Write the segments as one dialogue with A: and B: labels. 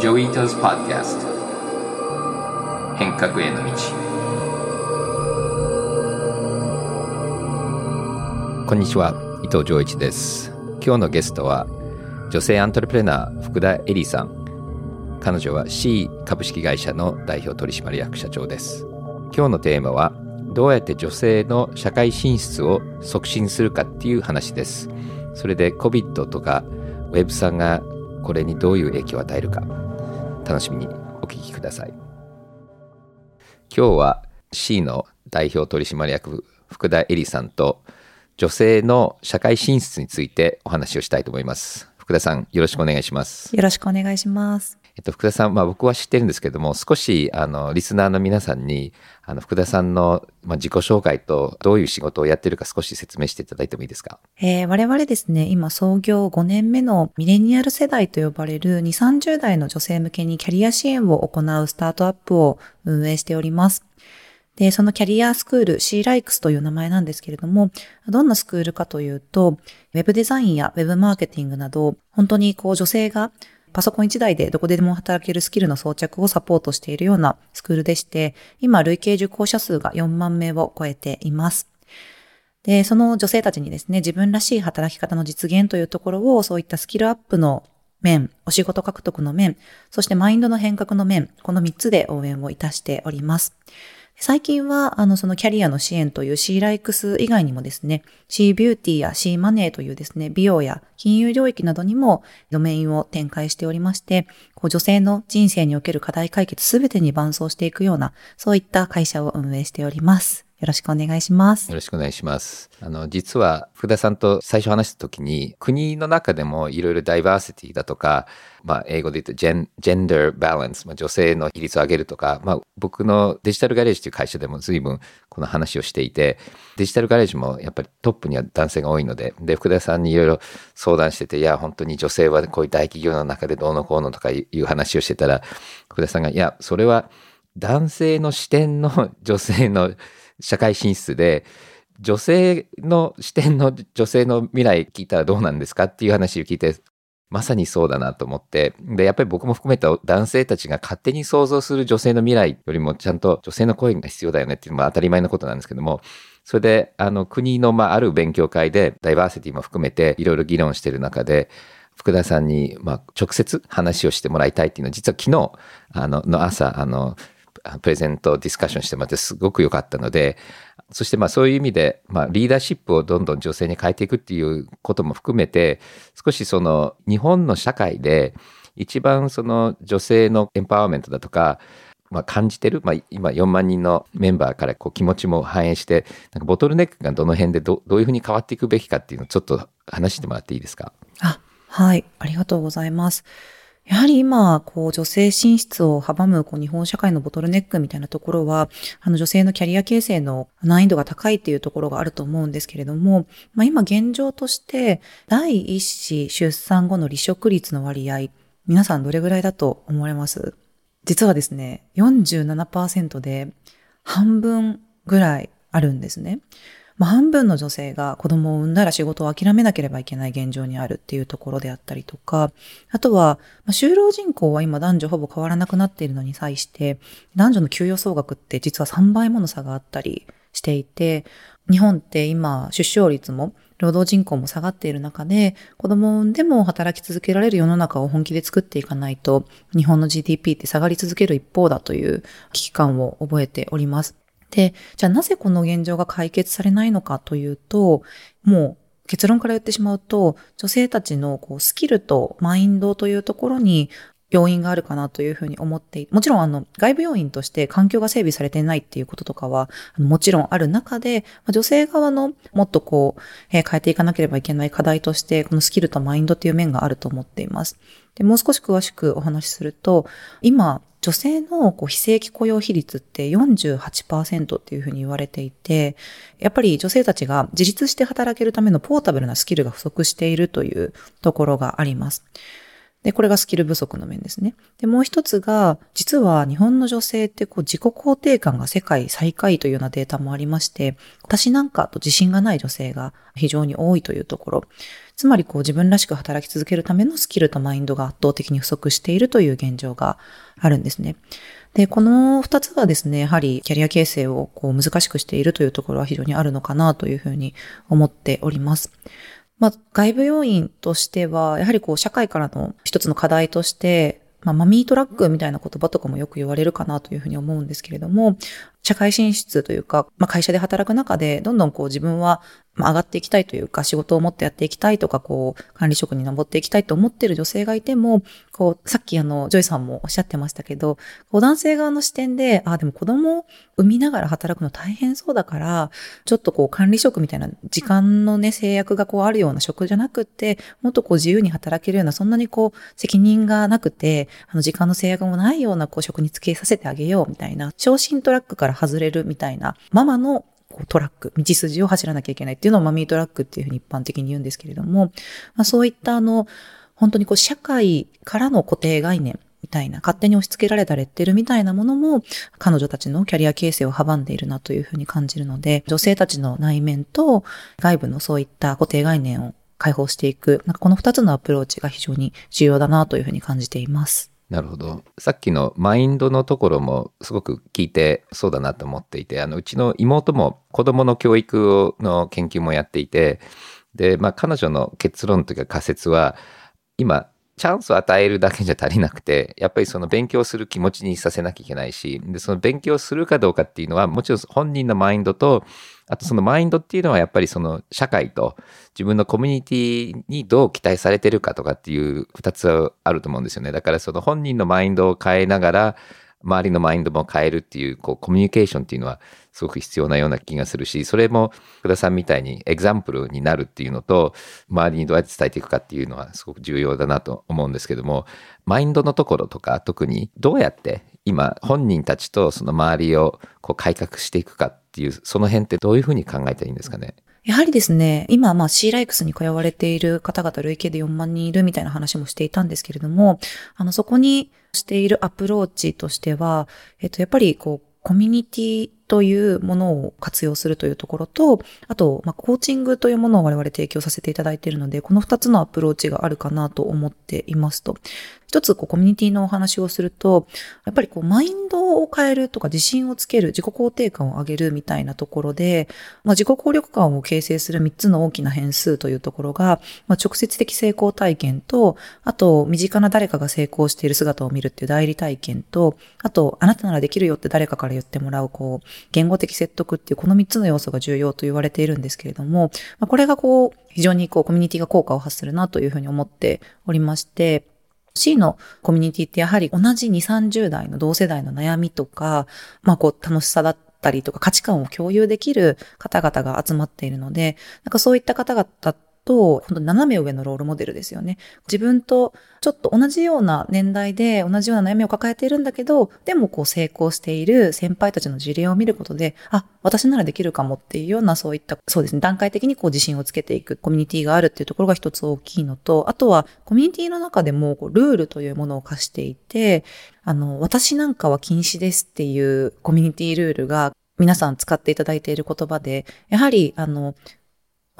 A: Joi Ito's Podcast 変革への道。こんにちは伊藤穰一です。今日のゲストは女性アントレプレナー福田恵里さん。彼女は C 株式会社の代表取締役社長です。今日のテーマはどうやって女性の社会進出を促進するかっていう話です。それで COVID とか Web さんがこれにどういう影響を与えるか。楽しみにお聞きください。今日は C の代表取締役福田恵里さんと女性の社会進出についてお話をしたいと思います。福田さんよろしくお願いします。
B: よろしくお願いします。
A: えっと、福田さん、まあ、僕は知ってるんですけども、少し、あの、リスナーの皆さんに、あの、福田さんの、まあ、自己紹介と、どういう仕事をやってるか少し説明していただいてもいいですか？
B: えー、我々ですね、今、創業5年目のミレニアル世代と呼ばれる2、30代の女性向けにキャリア支援を行うスタートアップを運営しております。で、そのキャリアスクール C ライクスという名前なんですけれども、どんなスクールかというと、ウェブデザインやウェブマーケティングなど、本当にこう女性がパソコン1台でどこででも働けるスキルの装着をサポートしているようなスクールでして、今累計受講者数が4万名を超えています。で、その女性たちにですね、自分らしい働き方の実現というところを、そういったスキルアップの面、お仕事獲得の面、そしてマインドの変革の面、この3つで応援をいたしております。最近は、あの、そのキャリアの支援という C ライクス以外にもですね、C ビューティーや C マネーというですね、美容や金融領域などにもドメインを展開しておりまして、こう女性の人生における課題解決すべてに伴走していくような、そういった会社を運営しております。よろしくお願いします。
A: よろしくお願いします。あの、実は、福田さんと最初話した時に、国の中でもいろいろダイバーシティだとか、まあ、英語で言うとジェン、ジェンダーバランス、まあ、女性の比率を上げるとか、まあ、僕のデジタルガレージという会社でも随分この話をしていて、デジタルガレージもやっぱりトップには男性が多いので、で、福田さんにいろいろ相談してて、いや、本当に女性はこういう大企業の中でどうのこうのとかいう話をしてたら、福田さんが、いや、それは男性の視点の女性の社会進出で、女性の視点の女性の未来聞いたらどうなんですかっていう話を聞いて、まさにそうだなと思って、で、やっぱり僕も含めた男性たちが勝手に想像する女性の未来よりもちゃんと女性の声が必要だよねっていうのも当たり前のことなんですけども、それで、あの、国の、まあ、ある勉強会で、ダイバーシティも含めて、いろいろ議論してる中で、福田さんに、まあ、直接話をしてもらいたいっていうのは、実は昨日、あの、の朝、あの、プレゼントディスカッションしてもらってすごく良かったので、そしてまあそういう意味で、まあリーダーシップをどんどん女性に変えていくっていうことも含めて、少しその日本の社会で一番その女性のエンパワーメントだとか、まあ、感じてる、まあ、今4万人のメンバーからこう気持ちも反映して、なんかボトルネックがどの辺でどどういうふうに変わっていくべきかっていうのをちょっと話してもらっていいですか？
B: あ、はい。ありがとうございます。やはり今、こう、女性進出を阻む、こう、日本社会のボトルネックみたいなところは、あの、女性のキャリア形成の難易度が高いっていうところがあると思うんですけれども、まあ、今現状として、第一子出産後の離職率の割合、皆さんどれぐらいだと思われます？実はですね、47%で半分ぐらいあるんですね。まあ、半分の女性が子供を産んだら仕事を諦めなければいけない現状にあるっていうところであったりとか、あとは、まあ、就労人口は今男女ほぼ変わらなくなっているのに際して、男女の給与総額って実は3倍もの差があったりしていて、日本って今出生率も労働人口も下がっている中で、子供を産んでも働き続けられる世の中を本気で作っていかないと、日本の GDP って下がり続ける一方だという危機感を覚えております。で、じゃあなぜこの現状が解決されないのかというと、もう結論から言ってしまうと、女性たちのこうスキルとマインドというところに要因があるかなというふうに思ってもちろんあの外部要因として環境が整備されていないっていうこととかはもちろんある中で、女性側のもっとこう、え変えていかなければいけない課題として、このスキルとマインドっていう面があると思っています。でもう少し詳しくお話しすると、今、女性のこう非正規雇用比率って48%っていうふうに言われていて、やっぱり女性たちが自立して働けるためのポータブルなスキルが不足しているというところがあります。で、これがスキル不足の面ですね。で、もう一つが、実は日本の女性ってこう自己肯定感が世界最下位というようなデータもありまして、私なんかと自信がない女性が非常に多いというところ。つまりこう自分らしく働き続けるためのスキルとマインドが圧倒的に不足しているという現状があるんですね。で、この二つがですね、やはりキャリア形成をこう難しくしているというところは非常にあるのかなというふうに思っております。まあ、外部要因としては、やはりこう、社会からの一つの課題として、まあ、マミートラックみたいな言葉とかもよく言われるかなというふうに思うんですけれども、社会進出というか、まあ、会社で働く中で、どんどんこう自分はまあ、上がっていきたいというか、仕事をもっとやっていきたいとか、こう、管理職に登っていきたいと思っている女性がいても、こう、さっきあの、ジョイさんもおっしゃってましたけど、こう男性側の視点で、ああ、でも子供を産みながら働くの大変そうだから、ちょっとこう、管理職みたいな時間のね、制約がこうあるような職じゃなくて、もっとこう自由に働けるような、そんなにこう、責任がなくて、あの、時間の制約もないようなこう、職につけさせてあげようみたいな、昇進トラックから外れるみたいな、ママのこうトラック、道筋を走らなきゃいけないっていうのをマミートラックっていうふうに一般的に言うんですけれども、まあ、そういったあの、本当にこう社会からの固定概念みたいな、勝手に押し付けられたレッテルみたいなものも、彼女たちのキャリア形成を阻んでいるなというふうに感じるので、女性たちの内面と外部のそういった固定概念を解放していく、なんかこの二つのアプローチが非常に重要だなというふうに感じています。
A: なるほど。さっきのマインドのところもすごく聞いてそうだなと思っていて、あの、うちの妹も子供の教育の研究もやっていて、で、まあ彼女の結論というか仮説は、今、チャンスを与えるだけじゃ足りなくて、やっぱりその勉強する気持ちにさせなきゃいけないし、で、その勉強するかどうかっていうのは、もちろん本人のマインドと、あとそのマインドっていうのはやっぱりその社会と自分のコミュニティにどう期待されてるかとかっていう二つあると思うんですよね。だからその本人のマインドを変えながら、周りのマインドも変えるっていう、こう、コミュニケーションっていうのはすごく必要なような気がするし、それも福田さんみたいにエグザンプルになるっていうのと、周りにどうやって伝えていくかっていうのはすごく重要だなと思うんですけども、マインドのところとか特にどうやって今本人たちとその周りをこう改革していくかっていう、その辺ってどういうふうに考えたらいいんですかね？
B: やはりですね、今、まあ C ライクスに通われている方々累計で4万人いるみたいな話もしていたんですけれども、あの、そこにしているアプローチとしては、えっと、やっぱりこう、コミュニティというものを活用するというところと、あと、まあ、コーチングというものを我々提供させていただいているので、この二つのアプローチがあるかなと思っていますと。一つこうコミュニティのお話をすると、やっぱりこうマインドを変えるとか自信をつける、自己肯定感を上げるみたいなところで、まあ、自己効力感を形成する三つの大きな変数というところが、まあ、直接的成功体験と、あと身近な誰かが成功している姿を見るっていう代理体験と、あとあなたならできるよって誰かから言ってもらう、こう、言語的説得っていうこの三つの要素が重要と言われているんですけれども、まあ、これがこう、非常にこうコミュニティが効果を発するなというふうに思っておりまして、C のコミュニティってやはり同じ2、30代の同世代の悩みとか、まあこう楽しさだったりとか価値観を共有できる方々が集まっているので、なんかそういった方々と、本当斜め上のロールモデルですよね。自分とちょっと同じような年代で同じような悩みを抱えているんだけど、でもこう成功している先輩たちの事例を見ることで、あ、私ならできるかもっていうようなそういった、そうですね、段階的にこう自信をつけていくコミュニティがあるっていうところが一つ大きいのと、あとはコミュニティの中でもこうルールというものを課していて、あの、私なんかは禁止ですっていうコミュニティルールが皆さん使っていただいている言葉で、やはり、あの、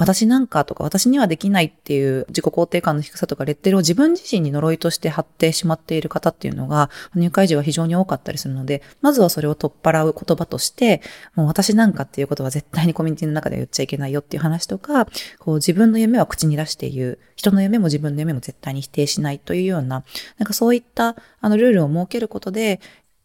B: 私なんかとか私にはできないっていう自己肯定感の低さとかレッテルを自分自身に呪いとして貼ってしまっている方っていうのが入会時は非常に多かったりするので、まずはそれを取っ払う言葉として、もう私なんかっていうことは絶対にコミュニティの中で言っちゃいけないよっていう話とか、こう自分の夢は口に出して言う、人の夢も自分の夢も絶対に否定しないというような、なんかそういったあのルールを設けることで、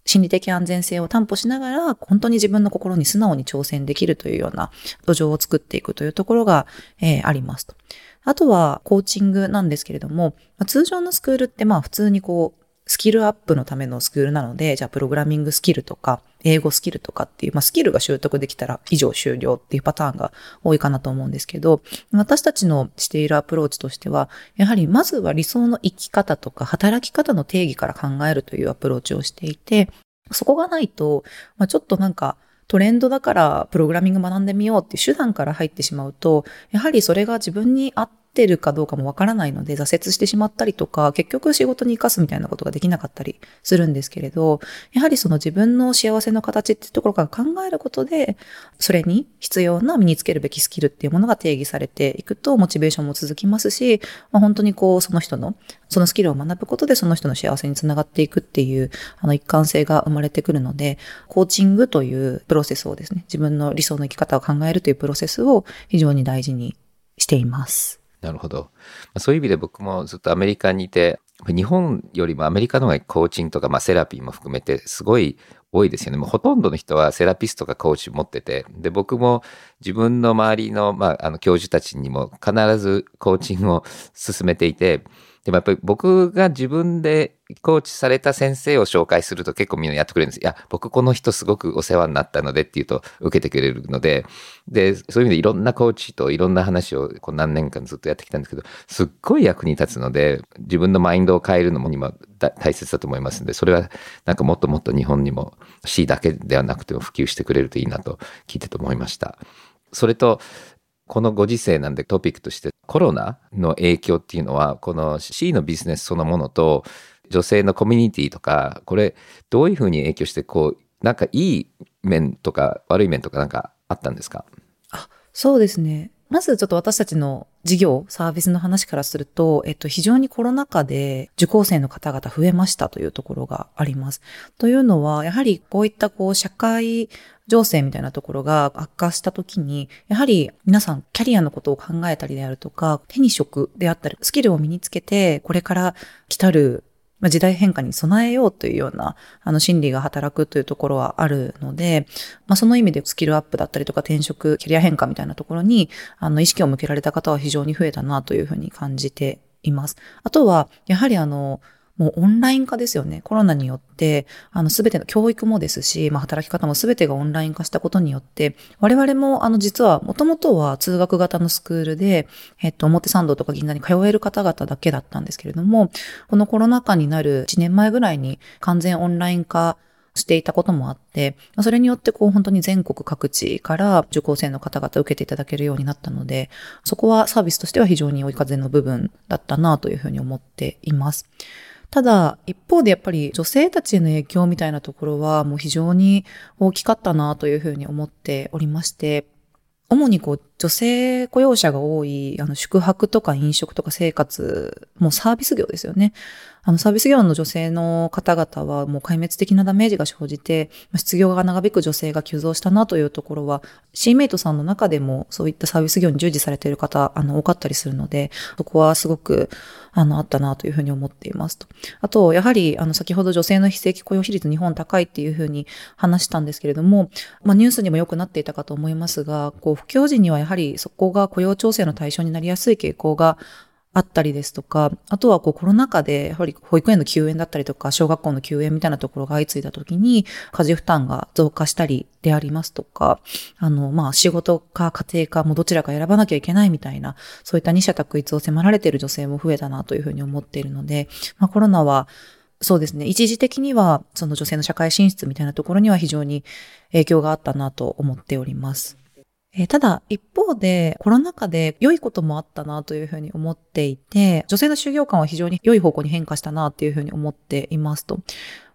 B: 心理的安全性を担保しながら、本当に自分の心に素直に挑戦できるというような土壌を作っていくというところが、えー、ありますと。あとは、コーチングなんですけれども、通常のスクールってまあ普通にこう、スキルアップのためのスクールなので、じゃあプログラミングスキルとか、英語スキルとかっていう、まあスキルが習得できたら以上終了っていうパターンが多いかなと思うんですけど、私たちのしているアプローチとしては、やはりまずは理想の生き方とか働き方の定義から考えるというアプローチをしていて、そこがないと、まあ、ちょっとなんかトレンドだからプログラミング学んでみようっていう手段から入ってしまうと、やはりそれが自分に合っってるかどうかもわからないので、挫折してしまったりとか、結局仕事に生かすみたいなことができなかったりするんですけれど、やはりその自分の幸せの形っていうところから考えることで、それに必要な身につけるべきスキルっていうものが定義されていくと、モチベーションも続きますし、まあ、本当にこう、その人の、そのスキルを学ぶことでその人の幸せにつながっていくっていう、あの一貫性が生まれてくるので、コーチングというプロセスをですね、自分の理想の生き方を考えるというプロセスを非常に大事にしています。
A: なるほど。そういう意味で僕もずっとアメリカにいて、日本よりもアメリカの方がコーチングとか、まあ、セラピーも含めてすごい多いですよね。もうほとんどの人はセラピストかコーチ持ってて、で、僕も自分の周りの、まあ、あの教授たちにも必ずコーチングを進めていて、でもやっぱり僕が自分でコーチされた先生を紹介すると結構みんなやってくれるんです。いや、僕この人すごくお世話になったのでって言うと受けてくれるので、で、そういう意味でいろんなコーチといろんな話をこう何年間ずっとやってきたんですけど、すっごい役に立つので、自分のマインドを変えるのも今大切だと思いますんで、それはなんかもっともっと日本にも C だけではなくても普及してくれるといいなと聞いてと思いました。それと、このご時世なんでトピックとしてコロナの影響っていうのはこの C のビジネスそのものと女性のコミュニティとかこれどういうふうに影響してこうなんかいい面とか悪い面とかなんかあったんですか？
B: あそうですね。まずちょっと私たちの事業、サービスの話からすると、えっと、非常にコロナ禍で受講生の方々増えましたというところがあります。というのは、やはりこういったこう社会情勢みたいなところが悪化した時に、やはり皆さんキャリアのことを考えたりであるとか、手に職であったり、スキルを身につけて、これから来たるまあ、時代変化に備えようというような、あの、心理が働くというところはあるので、まあ、その意味でスキルアップだったりとか転職、キャリア変化みたいなところに、あの、意識を向けられた方は非常に増えたなというふうに感じています。あとは、やはりあの、もうオンライン化ですよね。コロナによって、あの、すべての教育もですし、まあ、働き方もすべてがオンライン化したことによって、我々も、あの、実は、もともとは通学型のスクールで、えっと、表参道とか銀座に通える方々だけだったんですけれども、このコロナ禍になる1年前ぐらいに完全オンライン化していたこともあって、それによってこう本当に全国各地から受講生の方々受けていただけるようになったので、そこはサービスとしては非常に追い風の部分だったなというふうに思っています。ただ、一方でやっぱり女性たちへの影響みたいなところはもう非常に大きかったなというふうに思っておりまして、主にこう女性雇用者が多い、あの宿泊とか飲食とか生活、もうサービス業ですよね。あのサービス業の女性の方々はもう壊滅的なダメージが生じて、失業が長引く女性が急増したなというところは、シーメイトさんの中でもそういったサービス業に従事されている方、あの多かったりするので、そこはすごく、あの、あったなというふうに思っていますと。あと、やはり、あの、先ほど女性の非正規雇用比率日本高いっていうふうに話したんですけれども、まあ、ニュースにもよくなっていたかと思いますが、こう、不況時にはやはりそこが雇用調整の対象になりやすい傾向があったりですとか、あとはこうコロナ禍でやはり保育園の休園だったりとか、小学校の休園みたいなところが相次いだ時に、家事負担が増加したりでありますとか、あの、まあ、仕事か家庭かもどちらか選ばなきゃいけないみたいな、そういった二者択一を迫られている女性も増えたなというふうに思っているので、まあ、コロナは、そうですね。一時的には、その女性の社会進出みたいなところには非常に影響があったなと思っております。えー、ただ、一方で、コロナ禍で良いこともあったなというふうに思っていて、女性の就業感は非常に良い方向に変化したなというふうに思っていますと。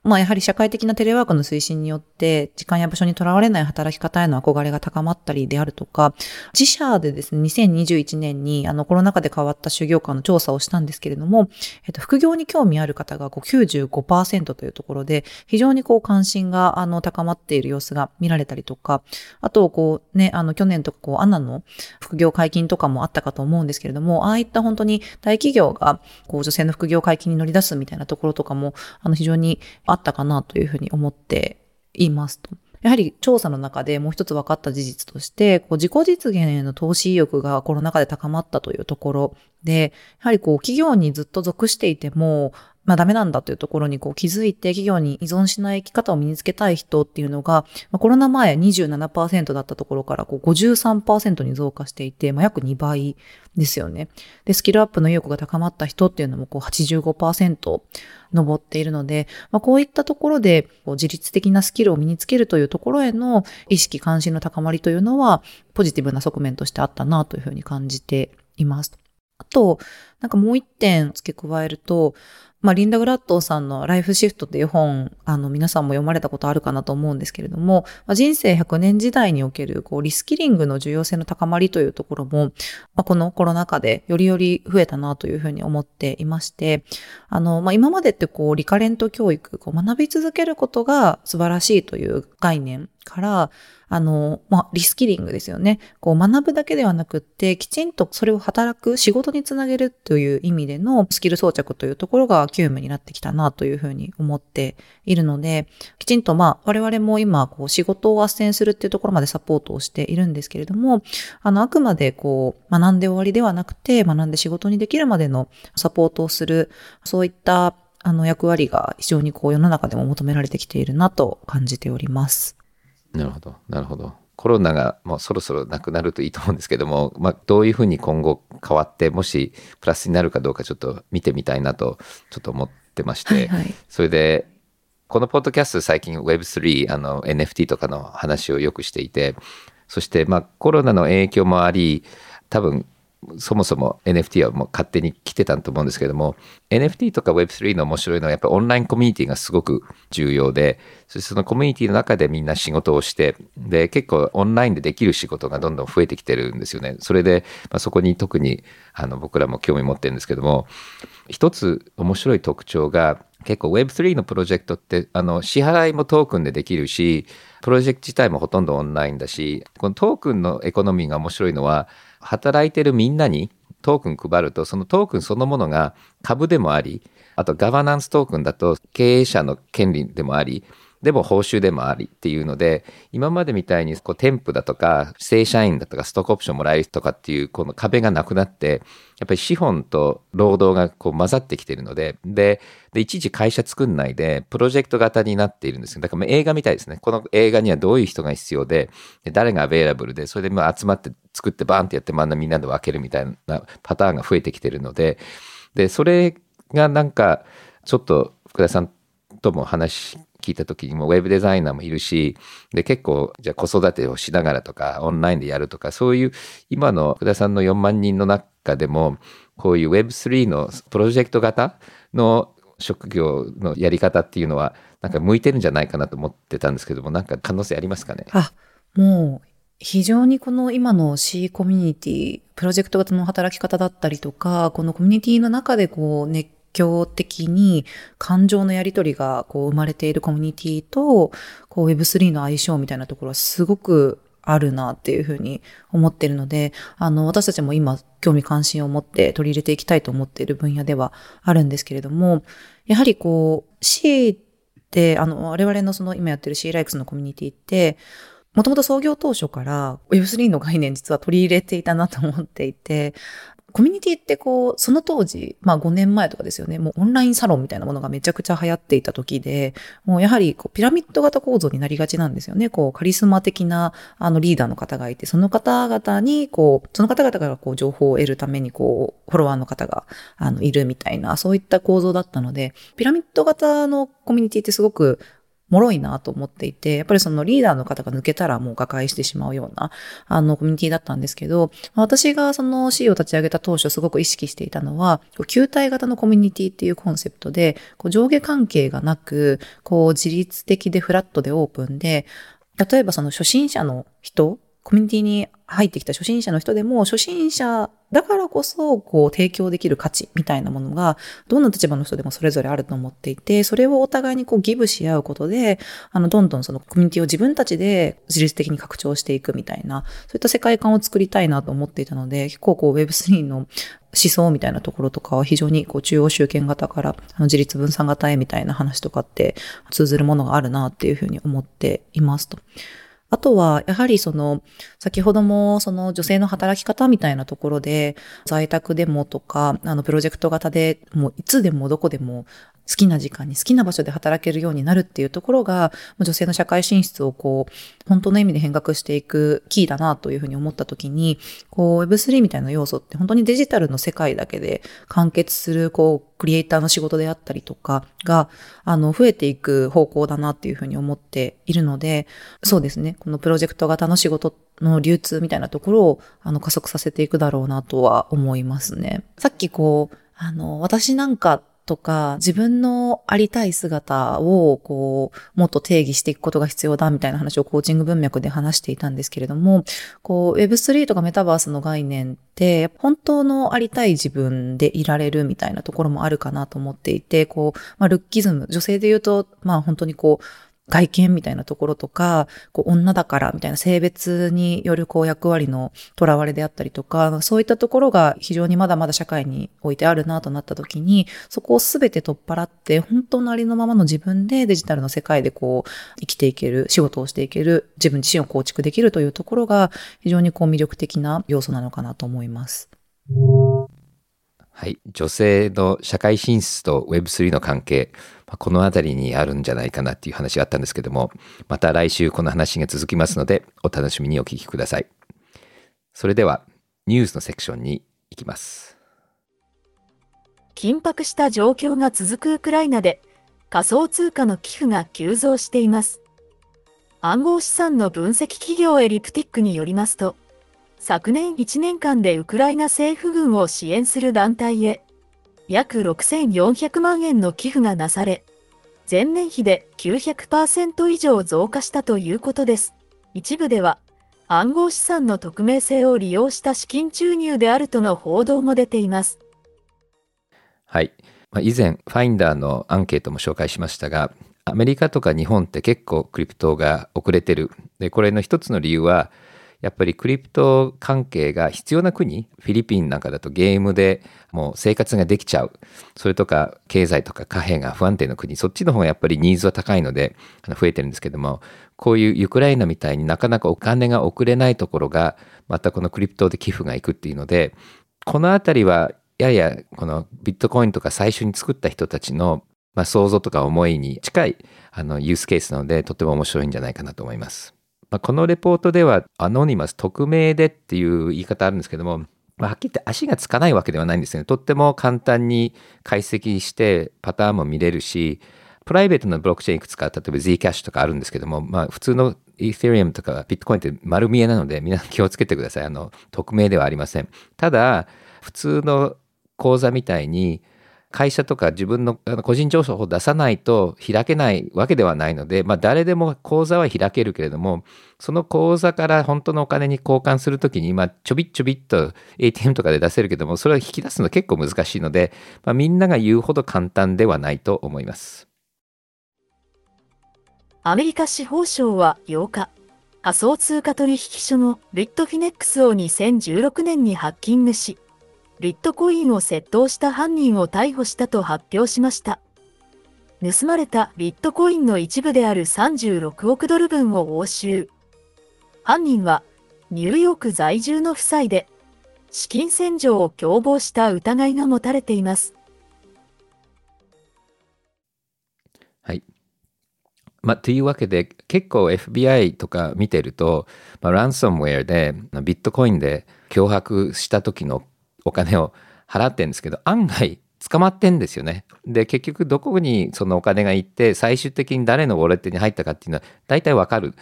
B: まあやはり社会的なテレワークの推進によって時間や場所にとらわれない働き方への憧れが高まったりであるとか、自社でですね、2021年にあのコロナ禍で変わった就業間の調査をしたんですけれども、えっと、副業に興味ある方がこう95%というところで、非常にこう関心があの高まっている様子が見られたりとか、あとこうね、あの去年とかこうアナの副業解禁とかもあったかと思うんですけれども、ああいった本当に大企業がこう女性の副業解禁に乗り出すみたいなところとかも、あの非常にあったかなというふうに思っていますと。やはり調査の中でもう一つ分かった事実として、こう自己実現への投資意欲がコロナ禍で高まったというところで、やはりこう企業にずっと属していても、まあダメなんだというところにこう気づいて企業に依存しない生き方を身につけたい人っていうのが、まあ、コロナ前27%だったところからこう53%に増加していて、まあ約2倍ですよね。で、スキルアップの意欲が高まった人っていうのもこう85%上っているので、まあ、こういったところでこう自律的なスキルを身につけるというところへの意識関心の高まりというのはポジティブな側面としてあったなというふうに感じています。あと、なんかもう一点付け加えると、まあ、リンダ・グラットさんのライフシフトっていう本、あの、皆さんも読まれたことあるかなと思うんですけれども、まあ、人生100年時代における、こう、リスキリングの重要性の高まりというところも、まあ、このコロナ禍でよりより増えたなというふうに思っていまして、あの、まあ、今までってこう、リカレント教育、こう、学び続けることが素晴らしいという概念から、あの、まあ、リスキリングですよね。こう学ぶだけではなくって、きちんとそれを働く仕事につなげるという意味でのスキル装着というところが急務になってきたなというふうに思っているので、きちんとまあ、我々も今、こう仕事を斡旋するっていうところまでサポートをしているんですけれども、あの、あくまでこう、学んで終わりではなくて、学んで仕事にできるまでのサポートをする、そういったあの役割が非常にこう世の中でも求められてきているなと感じております。
A: なるほど、なるほど。コロナがもうそろそろなくなるといいと思うんですけども、まあ、どういうふうに今後変わって、もしプラスになるかどうかちょっと見てみたいなと、ちょっと思ってまして、はいはい、それで、このポッドキャスト最近 Web3、あの NFT とかの話をよくしていて、そしてまあコロナの影響もあり、多分そもそも NFT はもう勝手に来てたと思うんですけども NFT とか Web3 の面白いのはやっぱオンラインコミュニティがすごく重要でそしてそのコミュニティの中でみんな仕事をしてで結構オンラインでできる仕事がどんどん増えてきてるんですよね。それで、まあ、そこに特にあの僕らも興味持ってるんですけども一つ面白い特徴が結構 Web3 のプロジェクトってあの支払いもトークンでできるしプロジェクト自体もほとんどオンラインだしこのトークンのエコノミーが面白いのは働いてるみんなにトークン配ると、そのトークンそのものが株でもあり、あとガバナンストークンだと経営者の権利でもあり、でも報酬でもありっていうので、今までみたいにこう添付だとか、正社員だとか、ストックオプションもらえるとかっていうこの壁がなくなって、やっぱり資本と労働がこう混ざってきてるので、で、で一時会社作んないで、プロジェクト型になっているんですよ。だから映画みたいですね。この映画にはどういう人が必要で、で誰がアベイラブルで、それでまあ集まって作ってバーンってやって真ん中みんなで分けるみたいなパターンが増えてきてるので、で、それがなんか、ちょっと福田さんとも話聞いた時にもウェブデザイナーもいるしで結構じゃ子育てをしながらとかオンラインでやるとかそういう今の福田さんの4万人の中でもこういう Web3 のプロジェクト型の職業のやり方っていうのはなんか向いてるんじゃないかなと思ってたんですけどもなんか可能性ありますかね？
B: あもう非常にこの今の C コミュニティ、プロジェクト型の働き方だったりとか、このコミュニティの中でこう熱狂的に感情のやり取りがこう生まれているコミュニティとこう Web3 の相性みたいなところはすごくあるなっていうふうに思ってるので、あの、私たちも今興味関心を持って取り入れていきたいと思っている分野ではあるんですけれども、やはりこう、C って、あの、我々のその今やってる C ライクスのコミュニティって、もともと創業当初から Web3 の概念実は取り入れていたなと思っていて、コミュニティってこう、その当時、まあ5年前とかですよね、もうオンラインサロンみたいなものがめちゃくちゃ流行っていた時で、もうやはりこうピラミッド型構造になりがちなんですよね。こう、カリスマ的なあのリーダーの方がいて、その方々にこう、その方々からこう情報を得るためにこう、フォロワーの方があのいるみたいな、そういった構造だったので、ピラミッド型のコミュニティってすごく脆いなと思っていて、やっぱりそのリーダーの方が抜けたらもう瓦解してしまうような、あの、コミュニティだったんですけど、私がその C を立ち上げた当初すごく意識していたのは、球体型のコミュニティっていうコンセプトで、こう上下関係がなく、こう自律的でフラットでオープンで、例えばその初心者の人コミュニティに入ってきた初心者の人でも、初心者だからこそ、こう、提供できる価値みたいなものが、どんな立場の人でもそれぞれあると思っていて、それをお互いにこう、ギブし合うことで、あの、どんどんそのコミュニティを自分たちで自律的に拡張していくみたいな、そういった世界観を作りたいなと思っていたので、結構こう、Web3 の思想みたいなところとかは非常にこう中央集権型からあの自立分散型へみたいな話とかって通ずるものがあるなっていうふうに思っていますと。あとは、やはりその、先ほどもその女性の働き方みたいなところで、在宅でもとか、あの、プロジェクト型でもういつでもどこでも好きな時間に好きな場所で働けるようになるっていうところが、女性の社会進出をこう、本当の意味で変革していくキーだなというふうに思った時に、こう Web3 みたいな要素って本当にデジタルの世界だけで完結する、こう、クリエイターの仕事であったりとかが、あの、増えていく方向だなっていうふうに思っているので、そうですね、このプロジェクト型の仕事の流通みたいなところを、あの、加速させていくだろうなとは思いますね。さっきこう、あの、私なんかとか、自分のありたい姿を、こう、もっと定義していくことが必要だみたいな話をコーチング文脈で話していたんですけれども、こう、Web3 とかメタバースの概念って、本当のありたい自分でいられるみたいなところもあるかなと思っていて、こう、まあ、ルッキズム、女性で言うと、まあ本当にこう、外見みたいなところとか、こう女だからみたいな性別によるこう役割の囚われであったりとか、そういったところが非常にまだまだ社会においてあるなとなった時に、そこをすべて取っ払って、本当のありのままの自分でデジタルの世界でこう生きていける、仕事をしていける、自分自身を構築できるというところが非常にこう魅力的な要素なのかなと思います。
A: はい。女性の社会進出と Web3 の関係、まあ、この辺りにあるんじゃないかなっていう話があったんですけども、また来週この話が続きますので、お楽しみにお聞きください。それでは、ニュースのセクションに行きます。
C: 緊迫した状況が続くウクライナで、仮想通貨の寄付が急増しています。暗号資産の分析企業エリプティックによりますと、昨年1年間でウクライナ政府軍を支援する団体へ、約6400万円の寄付がなされ、前年比で900%以上増加したということです。一部では、暗号資産の匿名性を利用した資金注入であるとの報道も出ています。
A: はい。以前、ファインダーのアンケートも紹介しましたが、アメリカとか日本って結構クリプトが遅れてる。で、これの一つの理由は、やっぱりクリプト関係が必要な国、フィリピンなんかだとゲームでもう生活ができちゃう。それとか経済とか貨幣が不安定な国、そっちの方がやっぱりニーズは高いので増えてるんですけども、こういうウクライナみたいになかなかお金が送れないところが、またこのクリプトで寄付がいくっていうので、このあたりはややこのビットコインとか最初に作った人たちのまあ想像とか思いに近いあのユースケースなのでとても面白いんじゃないかなと思います。まあ、このレポートではアノニマス、匿名でっていう言い方あるんですけども、まあ、はっきり言って足がつかないわけではないんですよね。とっても簡単に解析してパターンも見れるし、プライベートなブロックチェーンいくつか、例えば Zcash とかあるんですけども、まあ普通の Ethereum とか Bitcoin って丸見えなので、皆さん気をつけてください。あの、匿名ではありません。ただ、普通の口座みたいに、会社とか自分の個人情報を出さないと開けないわけではないので、まあ、誰でも口座は開けるけれども、その口座から本当のお金に交換するときに、まあ、ちょびちょびっと ATM とかで出せるけども、それを引き出すの結構難しいので、まあ、みんなが言うほど簡単ではないと思います。
C: アメリカ司法省は8日、仮想通貨取引所のビットフィネックスを2016年にハッキングし、ビットコインを窃盗した犯人を逮捕したと発表しました。盗まれたビットコインの一部である36億ドル分を押収。犯人はニューヨーク在住の夫妻で、資金洗浄を共謀した疑いが持たれています。
A: はい。まあ、というわけで、結構 FBI とか見てると、まあ、ランソムウェアでビットコインで脅迫した時のお金を払ってんですけど、案外捕まってんですよね。で、結局どこにそのお金が行って、最終的に誰のウォレットに入ったかっていうのは大体わかる。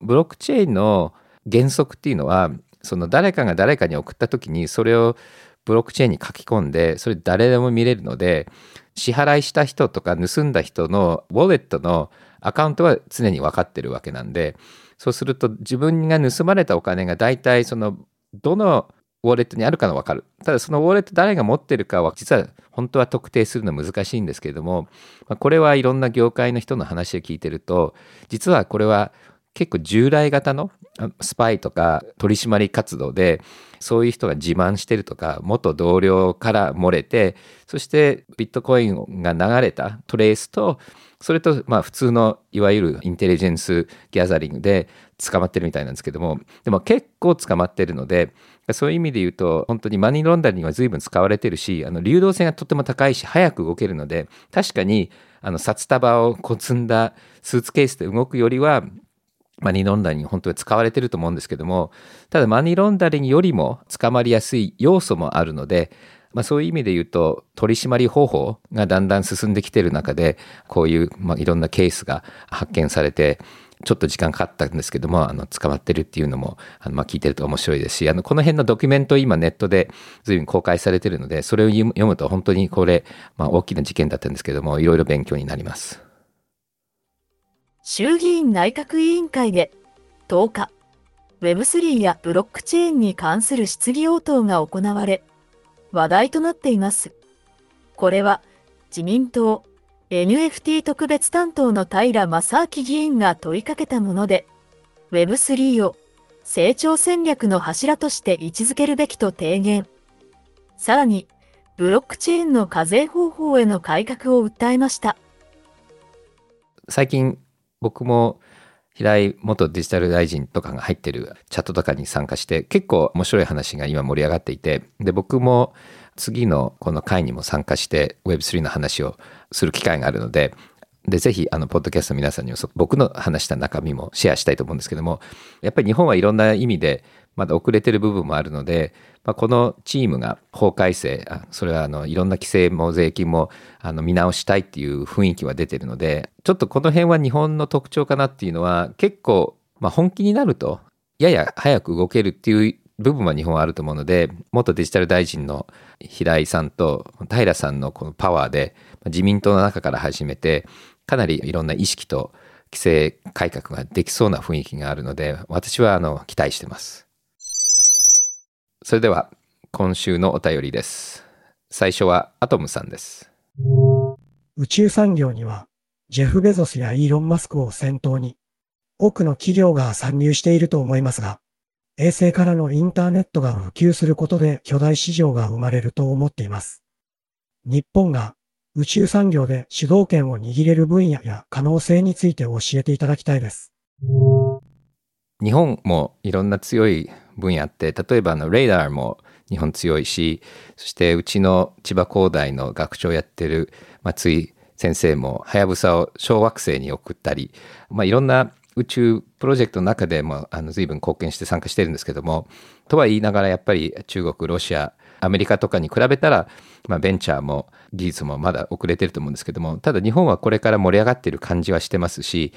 A: ブロックチェーンの原則っていうのは、その誰かが誰かに送った時にそれをブロックチェーンに書き込んで、それ誰でも見れるので、支払いした人とか盗んだ人のウォレットのアカウントは常に分かってるわけなんで、そうすると自分が盗まれたお金が大体そのどのウォレットにあるかのわかる。ただそのウォレット誰が持ってるかは実は本当は特定するの難しいんですけれども、まあ、これはいろんな業界の人の話を聞いてると、実はこれは結構従来型のスパイとか取締り活動でそういう人が自慢してるとか元同僚から漏れてそしてビットコインが流れたトレースとそれとまあ普通のいわゆるインテリジェンスギャザリングで捕まってるみたいなんですけどもでも結構捕まってるのでそういう意味で言うと本当にマニーロンダリングは随分使われてるしあの流動性がとても高いし早く動けるので確かにあの札束をこう積んだスーツケースで動くよりはマニーロンダリング本当に使われてると思うんですけどもただマニーロンダリングよりも捕まりやすい要素もあるのでまあ、そういう意味で言うと取締り方法がだんだん進んできている中でこういう、まあ、いろんなケースが発見されてちょっと時間かかったんですけどもあの捕まってるっていうのもあの、まあ、聞いてると面白いですしあのこの辺のドキュメント今ネットで随分公開されてるのでそれを読むと本当にこれ、まあ、大きな事件だったんですけどもいろいろ勉強になります。
C: 衆議院内閣委員会で10日 Web3 やブロックチェーンに関する質疑応答が行われ話題となっています。これは自民党 NFT 特別担当の平正明議員が問いかけたもので、Web3 を成長戦略の柱として位置づけるべきと提言。さらに、ブロックチェーンの課税方法への改革を訴えました。
A: 最近僕も平井元デジタル大臣とかが入ってるチャットとかに参加して結構面白い話が今盛り上がっていてで僕も次のこの会にも参加して Web3 の話をする機会があるのででぜひあのポッドキャストの皆さんにも僕の話した中身もシェアしたいと思うんですけどもやっぱり日本はいろんな意味でまだ遅れてる部分もあるので、まあ、このチームが法改正それはあのいろんな規制も税金もあの見直したいっていう雰囲気は出てるのでちょっとこの辺は日本の特徴かなっていうのは結構、まあ、本気になるとやや早く動けるっていう部分は日本はあると思うので元デジタル大臣の平井さんと平さんのこのパワーで自民党の中から始めてかなりいろんな意識と規制改革ができそうな雰囲気があるので私はあの期待してます。それでは今週のお便りです。最初はアトムさんです。
D: 宇宙産業にはジェフ・ベゾスやイーロン・マスクを先頭に多くの企業が参入していると思いますが、衛星からのインターネットが普及することで巨大市場が生まれると思っています。日本が宇宙産業で主導権を握れる分野や可能性について教えていただきたいです。
A: 日本もいろんな強い分野あって例えばあのレーダーも日本強いしそしてうちの千葉工大の学長やってる松井先生もはやぶさを小惑星に送ったり、まあ、いろんな宇宙プロジェクトの中でもあの随分貢献して参加してるんですけどもとは言いながらやっぱり中国ロシアアメリカとかに比べたら、まあ、ベンチャーも技術もまだ遅れてると思うんですけどもただ日本はこれから盛り上がってる感じはしてますし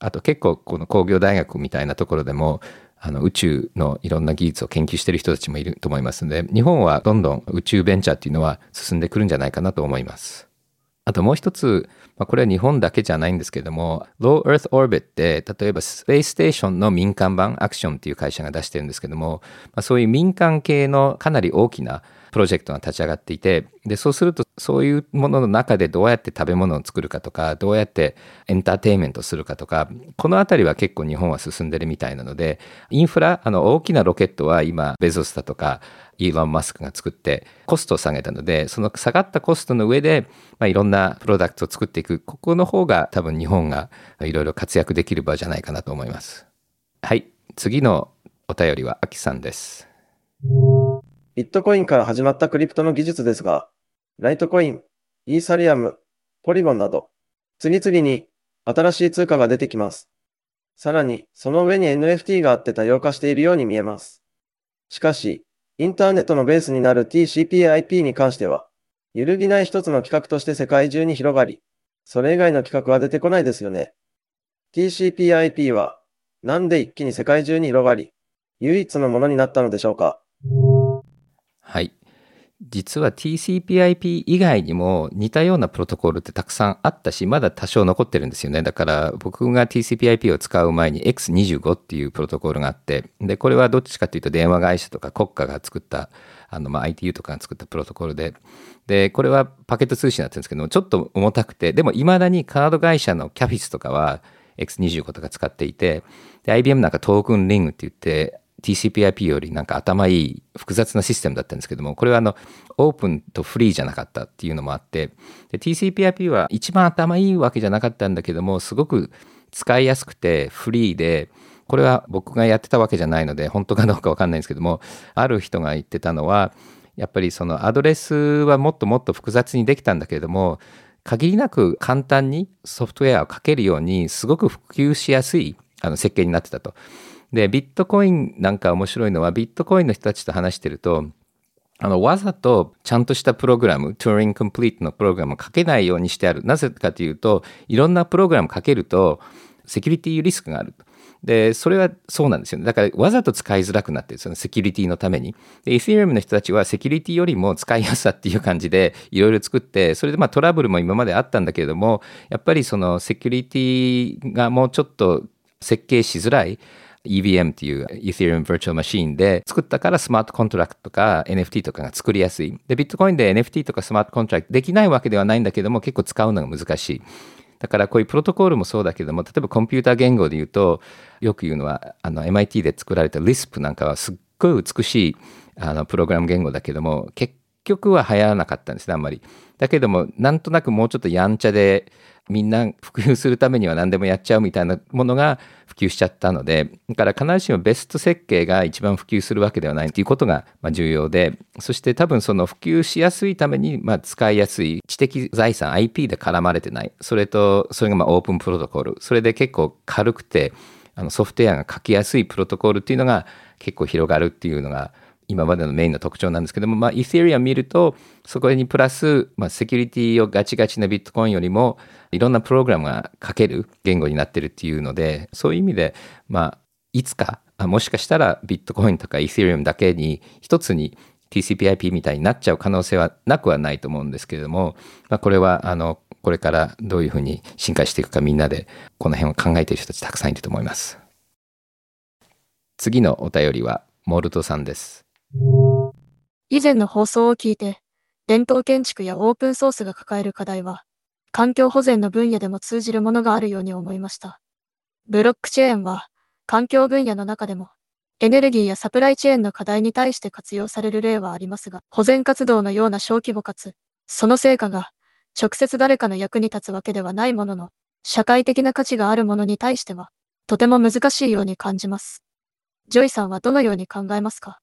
A: あと結構この工業大学みたいなところでもあの宇宙のいろんな技術を研究してる人たちもいると思いますので日本はどんどん宇宙ベンチャーっていうのは進んでくるんじゃないかなと思います。あともう一つ、まあ、これは日本だけじゃないんですけども Low Earth Orbit って例えばスペースステーションの民間版アクションっていう会社が出してるんですけども、まあ、そういう民間系のかなり大きなプロジェクトが立ち上がっていてでそうするとそういうものの中でどうやって食べ物を作るかとかどうやってエンターテインメントするかとかこの辺りは結構日本は進んでるみたいなのでインフラあの大きなロケットは今ベゾスだとかイーロン・マスクが作ってコストを下げたのでその下がったコストの上で、まあ、いろんなプロダクトを作っていく。ここの方が多分日本がいろいろ活躍できる場じゃないかなと思います。はい。次のお便りはアキさんです。
E: ビットコインから始まったクリプトの技術ですが、ライトコイン、イーサリアム、ポリゴンなど、次々に新しい通貨が出てきます。さらに、その上に NFT があって多様化しているように見えます。しかし、インターネットのベースになる TCP/IP に関しては、揺るぎない一つの企画として世界中に広がり、それ以外の企画は出てこないですよね。TCP/IP は、なんで一気に世界中に広がり、唯一のものになったのでしょうか？
A: はい。実は TCP/IP 以外にも似たようなプロトコルってたくさんあったし、まだ多少残ってるんですよね。だから僕が TCP/IP を使う前に X25 っていうプロトコルがあって、で、これはどっちかというと電話会社とか国家が作った、あの、ま、ITU とかが作ったプロトコルで、で、これはパケット通信だったんですけども、ちょっと重たくて、でも未だにカード会社のキャフィスとかは X25 とか使っていて、で、IBM なんかトークンリングって言って、TCPIP よりなんか頭いい複雑なシステムだったんですけども、これはあの、オープンとフリーじゃなかったっていうのもあって、TCPIP は一番頭いいわけじゃなかったんだけども、すごく使いやすくてフリーで、これは僕がやってたわけじゃないので、本当かどうかわかんないんですけども、ある人が言ってたのは、やっぱりそのアドレスはもっともっと複雑にできたんだけれども、限りなく簡単にソフトウェアを書けるようにすごく普及しやすいあの設計になってたと。で、ビットコインなんか面白いのは、ビットコインの人たちと話してると、あの、わざとちゃんとしたプログラム、トゥーリングコンプリートのプログラムを書けないようにしてある。なぜかというと、いろんなプログラム書けると、セキュリティリスクがある。で、それはそうなんですよね。だからわざと使いづらくなってる、そのセキュリティのために。で、エ t リ r ムの人たちはセキュリティよりも使いやすさっていう感じでいろいろ作って、それでまあトラブルも今まであったんだけれども、やっぱりそのセキュリティがもうちょっと設計しづらい。EVM っていう Ethereum Virtual Machine で作ったからスマートコントラクトとか NFT とかが作りやすい。で、ビットコインで NFT とかスマートコントラクトできないわけではないんだけども結構使うのが難しい。だからこういうプロトコールもそうだけども、例えばコンピューター言語で言うと、よく言うのは、あの MIT で作られた Lisp なんかはすっごい美しいあのプログラム言語だけども、結局は流行らなかったんですね、あんまり。だけども、なんとなくもうちょっとやんちゃで、みんな普及するためには何でもやっちゃうみたいなものが普及しちゃったので、だから必ずしもベスト設計が一番普及するわけではないということが重要で、そして多分その普及しやすいためにま使いやすい知的財産 IP で絡まれてない。それと、それがまオープンプロトコル。それで結構軽くて、あのソフトウェアが書きやすいプロトコルっていうのが結構広がるっていうのが今までのメインの特徴なんですけども、まあ、イー e リアム見ると、そこにプラス、まあ、セキュリティをガチガチなビットコインよりも、いろんなプログラムが書ける言語になってるっていうので、そういう意味で、まあ、いつか、もしかしたらビットコインとかイー e リアムだけに、一つに TCPIP みたいになっちゃう可能性はなくはないと思うんですけれども、まあ、これは、あの、これからどういうふうに進化していくかみんなで、この辺を考えている人たちたくさんいると思います。次のお便りは、モルトさんです。
F: 以前の放送を聞いて、伝統建築やオープンソースが抱える課題は、環境保全の分野でも通じるものがあるように思いました。ブロックチェーンは、環境分野の中でも、エネルギーやサプライチェーンの課題に対して活用される例はありますが、保全活動のような小規模かつ、その成果が直接誰かの役に立つわけではないものの、社会的な価値があるものに対しては、とても難しいように感じます。ジョイさんはどのように考えますか？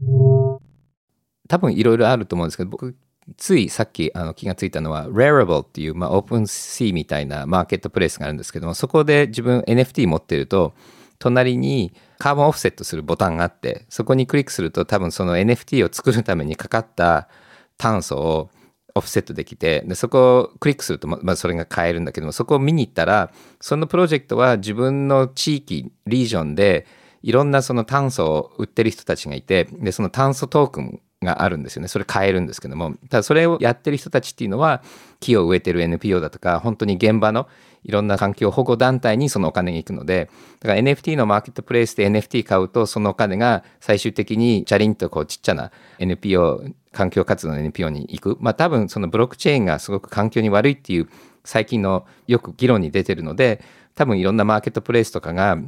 A: 多分いろいろあると思うんですけど、僕、ついさっきあの気がついたのは、Rarible っていう、まあ、 OpenSea みたいなマーケットプレイスがあるんですけども、そこで自分 NFT 持ってると、隣にカーボンオフセットするボタンがあって、そこにクリックすると多分その NFT を作るためにかかった炭素をオフセットできてでそこをクリックすると、まあ、それが買えるんだけどもそこを見に行ったらそのプロジェクトは自分の地域リージョンでいろんなその炭素を売ってる人たちがいて、で、その炭素トークンがあるんですよね。それ買えるんですけども、ただそれをやってる人たちっていうのは、木を植えてる NPO だとか、本当に現場のいろんな環境保護団体にそのお金が行くので、だから NFT のマーケットプレイスで NFT 買うと、そのお金が最終的にチャリンとこうちっちゃな NPO、環境活動の NPO に行く。まあ多分そのブロックチェーンがすごく環境に悪いっていう最近のよく議論に出てるので、多分いろんなマーケットプレイスとかが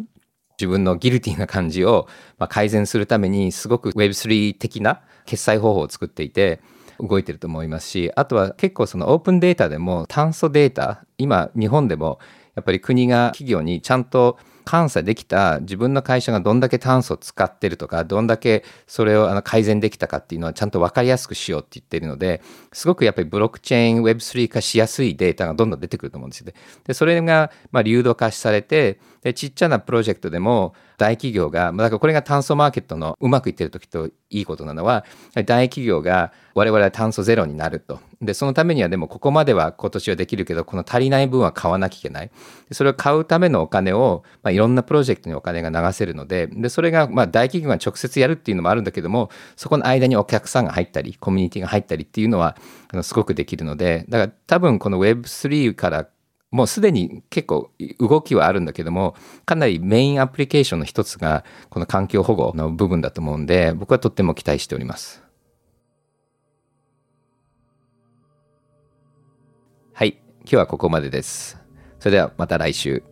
A: 自分のギルティな感じをま改善するためにすごく Web3 的な決済方法を作っていて動いてると思いますしあとは結構そのオープンデータでも炭素データ今日本でもやっぱり国が企業にちゃんと監査できた自分の会社がどんだけ炭素を使ってるとかどんだけそれをあの改善できたかっていうのはちゃんと分かりやすくしようって言ってるのですごくやっぱりブロックチェーン Web3 化しやすいデータがどんどん出てくると思うんですよね。でそれがま流動化されてでちっちゃなプロジェクトでも大企業が、だからこれが炭素マーケットのうまくいってる時といいことなのは、大企業が我々は炭素ゼロになると。で、そのためにはでもここまでは今年はできるけど、この足りない分は買わなきゃいけない。それを買うためのお金を、まあ、いろんなプロジェクトにお金が流せるので、で、それがまあ大企業が直接やるっていうのもあるんだけども、そこの間にお客さんが入ったり、コミュニティが入ったりっていうのは、あのすごくできるので、だから多分この Web3 からもうすでに結構動きはあるんだけども、かなりメインアプリケーションの一つが、この環境保護の部分だと思うんで、僕はとっても期待しております。はい。今日はここまでです。それではまた来週。